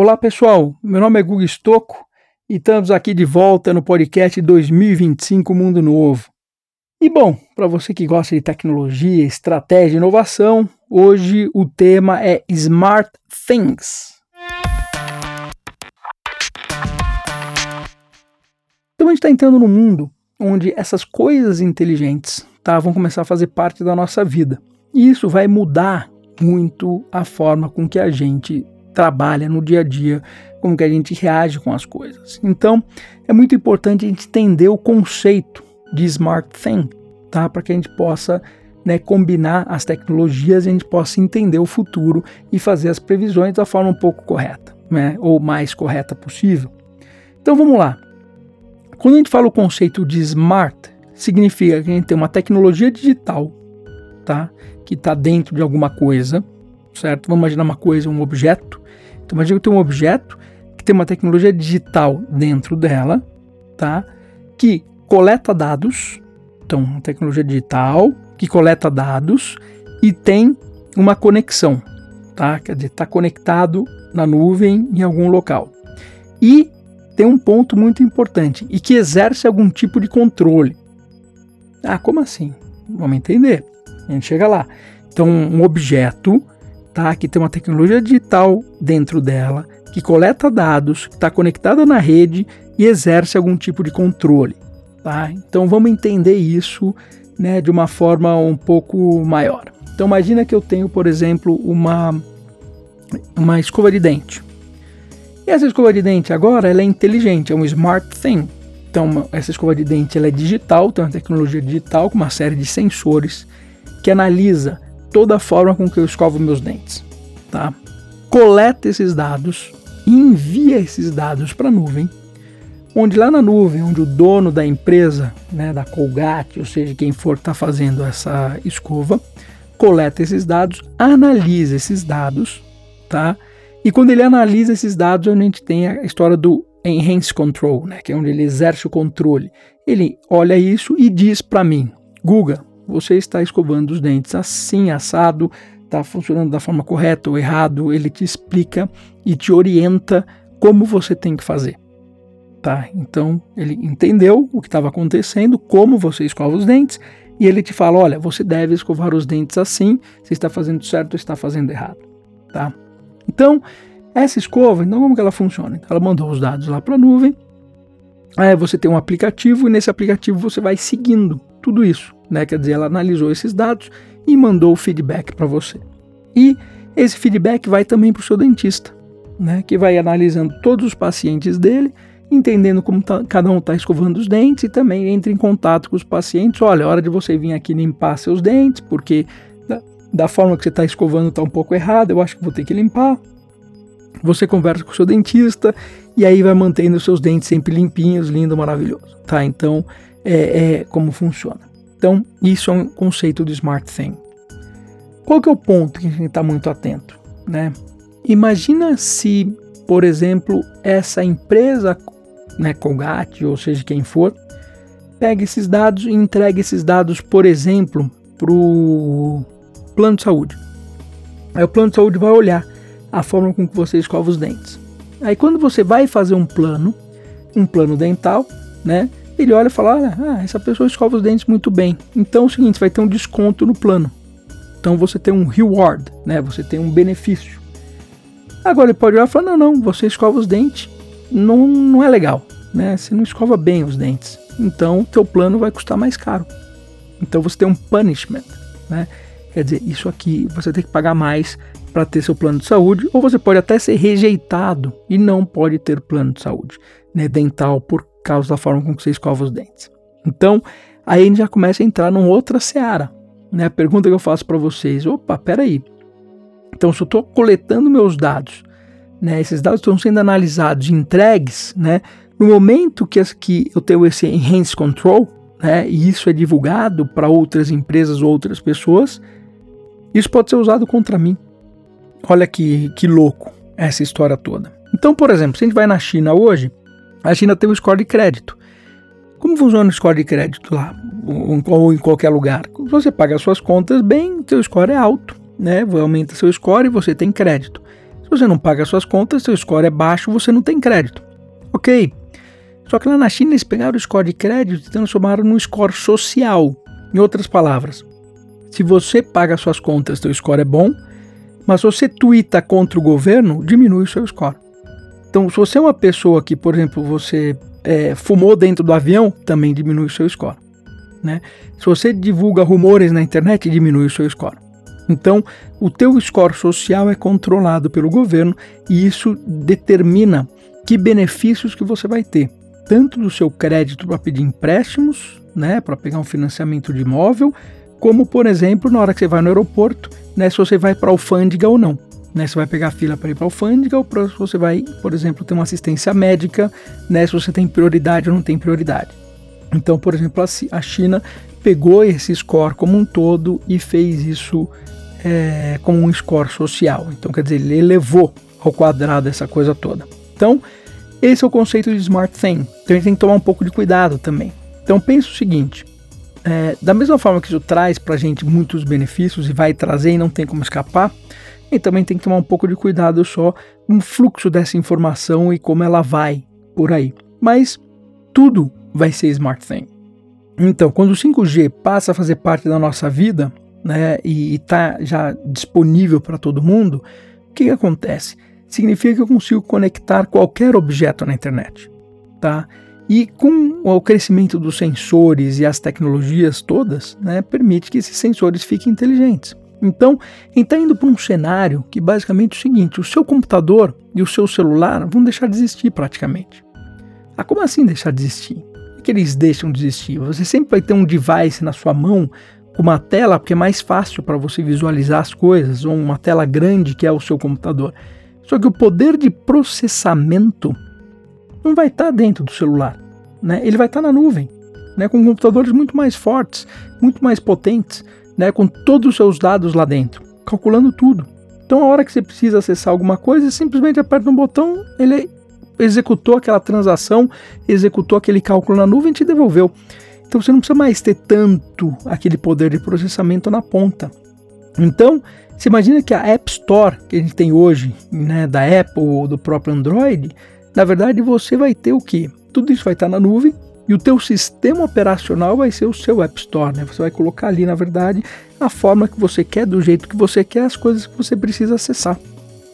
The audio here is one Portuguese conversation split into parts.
Olá pessoal, meu nome é Guga Stocco e estamos aqui de volta no podcast 2025 Mundo Novo. E bom, para você que gosta de tecnologia, estratégia e inovação, hoje o tema é Smart Things. Então a gente está entrando num mundo onde essas coisas inteligentes tá, vão começar a fazer parte da nossa vida. E isso vai mudar muito a forma com que a gente trabalha no dia a dia, como que a gente reage com as coisas. Então, é muito importante a gente entender o conceito de smart thing, tá? Para que a gente possa né, combinar as tecnologias a gente possa entender o futuro e fazer as previsões da forma um pouco correta, né? Ou mais correta possível. Então, vamos lá. Quando a gente fala o conceito de smart, significa que a gente tem uma tecnologia digital, tá? Que está dentro de alguma coisa, certo? Vamos imaginar uma coisa, um objeto. Então, imagina que tem um objeto que tem uma tecnologia digital dentro dela, tá? Que coleta dados. Então, uma tecnologia digital que coleta dados e tem uma conexão, tá? Quer dizer, está conectado na nuvem em algum local. E tem um ponto muito importante e que exerce algum tipo de controle. Ah, como assim? Vamos entender. A gente chega lá. Então, um objeto que tem uma tecnologia digital dentro dela, que coleta dados, que está conectada na rede e exerce algum tipo de controle. Tá? Então, vamos entender isso né, de uma forma um pouco maior. Então, imagina que eu tenho, por exemplo, uma, uma escova de dente. E essa escova de dente agora ela é inteligente, é um smart thing. Então, essa escova de dente ela é digital, tem uma tecnologia digital com uma série de sensores que analisa toda a forma com que eu escovo meus dentes, tá? Coleta esses dados envia esses dados para a nuvem, onde lá na nuvem, onde o dono da empresa, né, da Colgate, ou seja, quem for está fazendo essa escova, coleta esses dados, analisa esses dados, tá? E quando ele analisa esses dados, a gente tem a história do Enhance Control, né, que é onde ele exerce o controle. Ele olha isso e diz para mim, Guga, você está escovando os dentes assim, assado, está funcionando da forma correta ou errado, ele te explica e te orienta como você tem que fazer. Tá? Então, ele entendeu o que estava acontecendo, como você escova os dentes, e ele te fala: olha, você deve escovar os dentes assim, você está fazendo certo ou está fazendo errado. Tá? Então, essa escova, então como que ela funciona? Ela mandou os dados lá para a nuvem, aí você tem um aplicativo e nesse aplicativo você vai seguindo tudo isso, né? Quer dizer, ela analisou esses dados e mandou o feedback para você. E esse feedback vai também para o seu dentista, né? Que vai analisando todos os pacientes dele, entendendo como tá, cada um está escovando os dentes e também entra em contato com os pacientes. Olha, é hora de você vir aqui limpar seus dentes, porque da, da forma que você está escovando está um pouco errado, eu acho que vou ter que limpar. Você conversa com o seu dentista e aí vai mantendo os seus dentes sempre limpinhos, lindo, maravilhoso, tá? Então, é, é como funciona. Então, isso é um conceito de Smart Thing. Qual que é o ponto que a gente está muito atento? Né? Imagina se, por exemplo, essa empresa, né, Colgate, ou seja, quem for, pega esses dados e entrega esses dados, por exemplo, para o plano de saúde. Aí o plano de saúde vai olhar a forma com que você escova os dentes. Aí quando você vai fazer um plano, um plano dental, né, ele olha e fala: ah, essa pessoa escova os dentes muito bem. Então é o seguinte, vai ter um desconto no plano. Então você tem um reward, né? Você tem um benefício. Agora ele pode olhar e falar: não, não, você escova os dentes, não, não é legal, né? Você não escova bem os dentes. Então teu plano vai custar mais caro. Então você tem um punishment, né? Quer dizer, isso aqui você tem que pagar mais para ter seu plano de saúde, ou você pode até ser rejeitado e não pode ter plano de saúde né, dental por causa da forma com que você escova os dentes. Então, aí a gente já começa a entrar numa outra seara. Né? A pergunta que eu faço para vocês: opa, peraí. Então, se eu estou coletando meus dados, né, esses dados estão sendo analisados entregues, né, no momento que, que eu tenho esse enhanced control, né, e isso é divulgado para outras empresas, outras pessoas, isso pode ser usado contra mim. Olha que, que louco essa história toda. Então, por exemplo, se a gente vai na China hoje, a China tem um score de crédito. Como funciona o score de crédito lá? Ou em qualquer lugar? Você paga as suas contas bem, seu score é alto, né? Aumenta seu score e você tem crédito. Se você não paga suas contas, seu score é baixo, você não tem crédito. Ok. Só que lá na China eles pegaram o score de crédito e transformaram num score social. Em outras palavras, se você paga suas contas, seu score é bom, mas se você tuita contra o governo, diminui o seu score. Então, se você é uma pessoa que, por exemplo, você é, fumou dentro do avião, também diminui o seu score. Né? Se você divulga rumores na internet, diminui o seu score. Então, o teu score social é controlado pelo governo e isso determina que benefícios que você vai ter, tanto do seu crédito para pedir empréstimos, né, para pegar um financiamento de imóvel, como, por exemplo, na hora que você vai no aeroporto, né, se você vai para alfândega ou não. Né, se vai pegar fila para ir para alfândega ou se você vai, por exemplo, ter uma assistência médica, né, se você tem prioridade ou não tem prioridade. Então, por exemplo, a China pegou esse score como um todo e fez isso é, como um score social. Então, quer dizer, ele elevou ao quadrado essa coisa toda. Então, esse é o conceito de Smart Thing. Então, a gente tem que tomar um pouco de cuidado também. Então, pensa o seguinte: é, da mesma forma que isso traz para a gente muitos benefícios e vai trazer e não tem como escapar, e também tem que tomar um pouco de cuidado só com o fluxo dessa informação e como ela vai por aí. Mas tudo vai ser Smart Thing. Então, quando o 5G passa a fazer parte da nossa vida, né, e está já disponível para todo mundo, o que, que acontece? Significa que eu consigo conectar qualquer objeto na internet, tá? E com o crescimento dos sensores e as tecnologias todas, né, permite que esses sensores fiquem inteligentes. Então, está indo para um cenário que basicamente é o seguinte: o seu computador e o seu celular vão deixar de existir praticamente. Ah, como assim deixar de existir? É que eles deixam de existir? Você sempre vai ter um device na sua mão com uma tela, porque é mais fácil para você visualizar as coisas, ou uma tela grande que é o seu computador. Só que o poder de processamento não vai estar tá dentro do celular, né? Ele vai estar tá na nuvem, né? Com computadores muito mais fortes, muito mais potentes, né? Com todos os seus dados lá dentro, calculando tudo. Então, a hora que você precisa acessar alguma coisa, simplesmente aperta um botão, ele executou aquela transação, executou aquele cálculo na nuvem e te devolveu. Então você não precisa mais ter tanto aquele poder de processamento na ponta. Então, você imagina que a App Store que a gente tem hoje, né, da Apple ou do próprio Android, na verdade você vai ter o que? Tudo isso vai estar na nuvem e o teu sistema operacional vai ser o seu App Store, né? Você vai colocar ali, na verdade, a forma que você quer, do jeito que você quer, as coisas que você precisa acessar.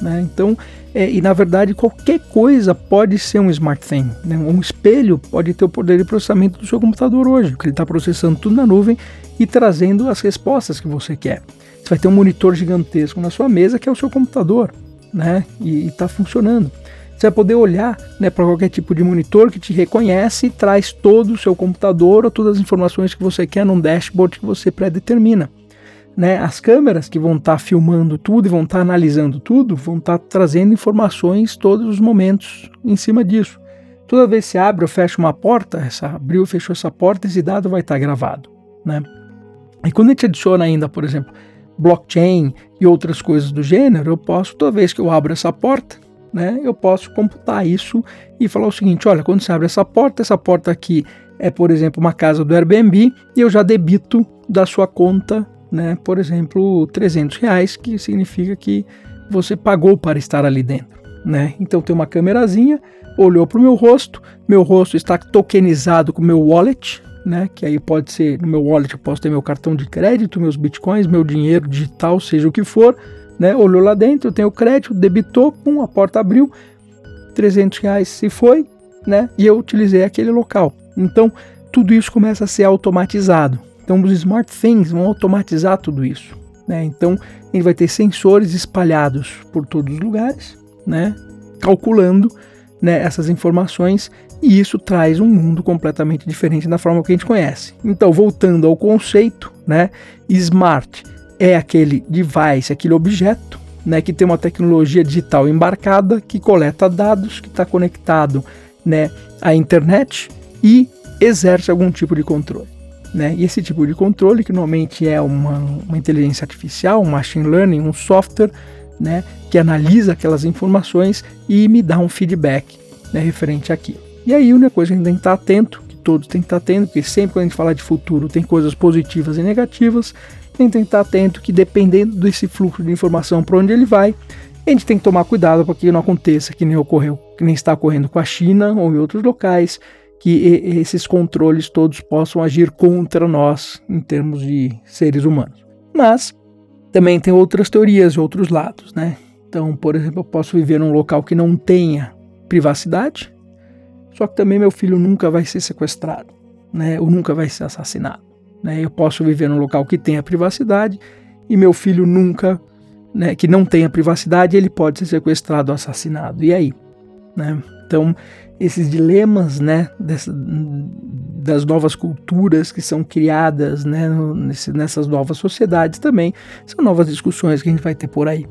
Né? Então, é, e na verdade, qualquer coisa pode ser um smart thing. Né? Um espelho pode ter o poder de processamento do seu computador hoje, porque ele está processando tudo na nuvem e trazendo as respostas que você quer. Você vai ter um monitor gigantesco na sua mesa que é o seu computador, né? E está funcionando. Você vai poder olhar né, para qualquer tipo de monitor que te reconhece e traz todo o seu computador ou todas as informações que você quer num dashboard que você predetermina né, as câmeras que vão estar tá filmando tudo e vão estar tá analisando tudo, vão estar tá trazendo informações todos os momentos em cima disso. Toda vez que se abre ou fecha uma porta, essa abriu ou fechou essa porta, esse dado vai estar tá gravado. Né? E quando a gente adiciona ainda, por exemplo, blockchain e outras coisas do gênero, eu posso, toda vez que eu abro essa porta, né, eu posso computar isso e falar o seguinte: olha, quando você abre essa porta, essa porta aqui é, por exemplo, uma casa do Airbnb e eu já debito da sua conta né, por exemplo, 300 reais, que significa que você pagou para estar ali dentro. Né? Então tem uma câmerazinha, olhou para o meu rosto, meu rosto está tokenizado com meu wallet, né? que aí pode ser, no meu wallet eu posso ter meu cartão de crédito, meus bitcoins, meu dinheiro digital, seja o que for, né? olhou lá dentro, eu tenho crédito, debitou, pum, a porta abriu, 300 reais se foi, né? e eu utilizei aquele local. Então tudo isso começa a ser automatizado. Então, os smart things vão automatizar tudo isso. Né? Então, ele vai ter sensores espalhados por todos os lugares, né? calculando né, essas informações, e isso traz um mundo completamente diferente da forma que a gente conhece. Então, voltando ao conceito, né, smart é aquele device, aquele objeto né, que tem uma tecnologia digital embarcada, que coleta dados, que está conectado né, à internet e exerce algum tipo de controle. Né? E esse tipo de controle, que normalmente é uma, uma inteligência artificial, um machine learning, um software, né, que analisa aquelas informações e me dá um feedback né, referente aqui. E aí, a única coisa que a gente tem que estar atento, que todos têm que estar atento, porque sempre quando a gente fala de futuro tem coisas positivas e negativas, tem que estar atento que dependendo desse fluxo de informação para onde ele vai, a gente tem que tomar cuidado para que não aconteça que nem ocorreu, que nem está ocorrendo com a China ou em outros locais, que esses controles todos possam agir contra nós em termos de seres humanos. Mas também tem outras teorias e outros lados, né? Então, por exemplo, eu posso viver num local que não tenha privacidade, só que também meu filho nunca vai ser sequestrado, né? Ou nunca vai ser assassinado. Né? Eu posso viver num local que tenha privacidade e meu filho nunca, né, que não tenha privacidade, ele pode ser sequestrado ou assassinado. E aí? Né? Então, esses dilemas né, dessa, das novas culturas que são criadas né, nesse, nessas novas sociedades também são novas discussões que a gente vai ter por aí.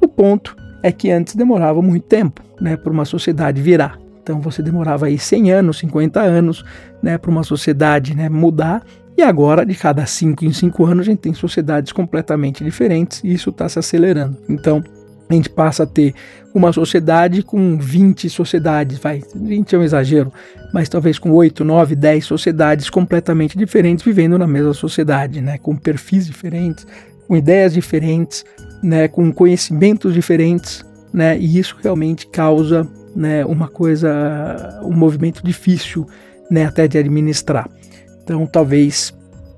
O ponto é que antes demorava muito tempo né, para uma sociedade virar. Então você demorava aí 100 anos, 50 anos né, para uma sociedade né, mudar e agora, de cada 5 em 5 anos, a gente tem sociedades completamente diferentes e isso está se acelerando. Então, a gente passa a ter uma sociedade com 20 sociedades, vai, 20 é um exagero, mas talvez com 8, 9, 10 sociedades completamente diferentes vivendo na mesma sociedade, né, com perfis diferentes, com ideias diferentes, né, com conhecimentos diferentes, né, e isso realmente causa, né, uma coisa, um movimento difícil, né, até de administrar. Então talvez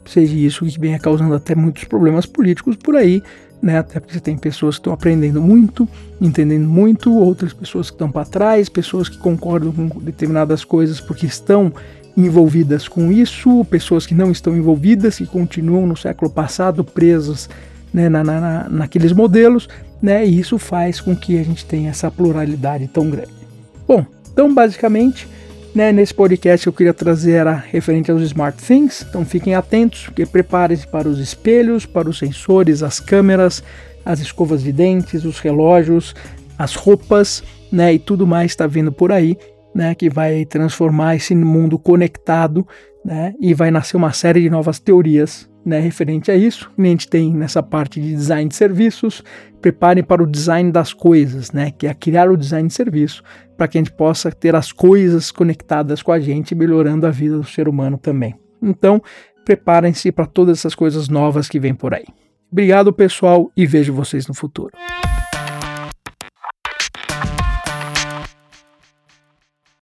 seja isso que venha causando até muitos problemas políticos por aí, né? Até porque você tem pessoas que estão aprendendo muito, entendendo muito, outras pessoas que estão para trás, pessoas que concordam com determinadas coisas porque estão envolvidas com isso, pessoas que não estão envolvidas, que continuam no século passado presas né, na, na, naqueles modelos, né? E isso faz com que a gente tenha essa pluralidade tão grande. Bom, então basicamente né, nesse podcast eu queria trazer era referente aos Smart Things, então fiquem atentos, porque preparem-se para os espelhos, para os sensores, as câmeras, as escovas de dentes, os relógios, as roupas, né, e tudo mais está vindo por aí, né, que vai transformar esse mundo conectado, né, e vai nascer uma série de novas teorias né, referente a isso. A gente tem nessa parte de design de serviços, preparem para o design das coisas, né, que é criar o design de serviço, para que a gente possa ter as coisas conectadas com a gente, melhorando a vida do ser humano também. Então, preparem-se para todas essas coisas novas que vêm por aí. Obrigado, pessoal, e vejo vocês no futuro.